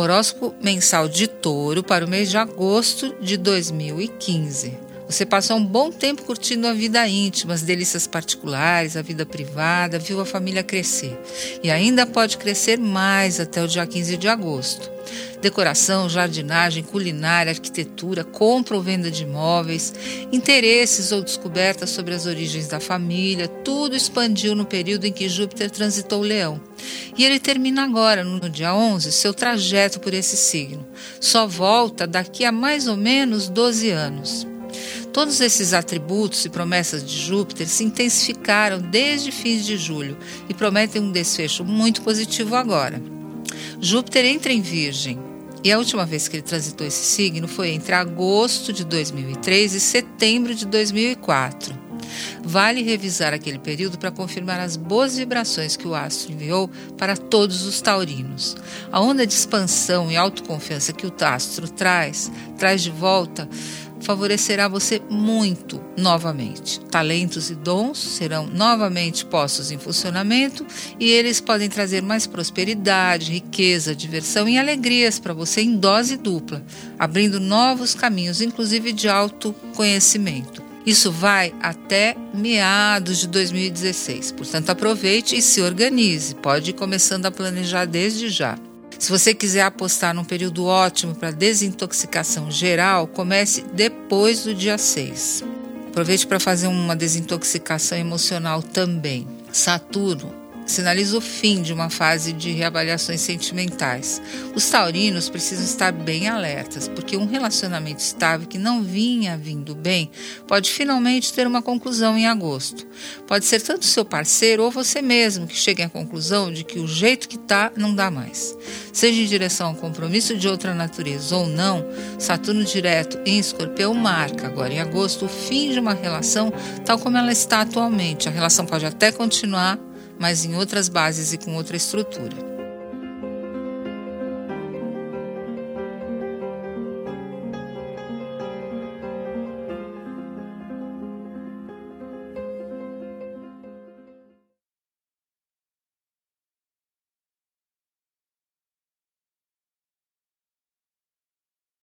Horóscopo mensal de touro para o mês de agosto de 2015. Você passou um bom tempo curtindo a vida íntima, as delícias particulares, a vida privada, viu a família crescer. E ainda pode crescer mais até o dia 15 de agosto. Decoração, jardinagem, culinária, arquitetura, compra ou venda de imóveis, interesses ou descobertas sobre as origens da família, tudo expandiu no período em que Júpiter transitou o Leão. E ele termina agora, no dia 11, seu trajeto por esse signo. Só volta daqui a mais ou menos 12 anos. Todos esses atributos e promessas de Júpiter se intensificaram desde fins de julho e prometem um desfecho muito positivo agora. Júpiter entra em Virgem e a última vez que ele transitou esse signo foi entre agosto de 2003 e setembro de 2004. Vale revisar aquele período para confirmar as boas vibrações que o astro enviou para todos os taurinos. A onda de expansão e autoconfiança que o astro traz, traz de volta favorecerá você muito novamente. Talentos e dons serão novamente postos em funcionamento e eles podem trazer mais prosperidade, riqueza, diversão e alegrias para você em dose dupla, abrindo novos caminhos, inclusive de autoconhecimento. Isso vai até meados de 2016. Portanto, aproveite e se organize. Pode ir começando a planejar desde já. Se você quiser apostar num período ótimo para desintoxicação geral, comece depois do dia 6. Aproveite para fazer uma desintoxicação emocional também. Saturno sinaliza o fim de uma fase de reavaliações sentimentais. Os taurinos precisam estar bem alertas, porque um relacionamento estável que não vinha vindo bem pode finalmente ter uma conclusão em agosto. Pode ser tanto seu parceiro ou você mesmo que chegue à conclusão de que o jeito que está não dá mais. Seja em direção a um compromisso de outra natureza ou não, Saturno direto em Escorpião marca agora em agosto o fim de uma relação tal como ela está atualmente. A relação pode até continuar mas em outras bases e com outra estrutura.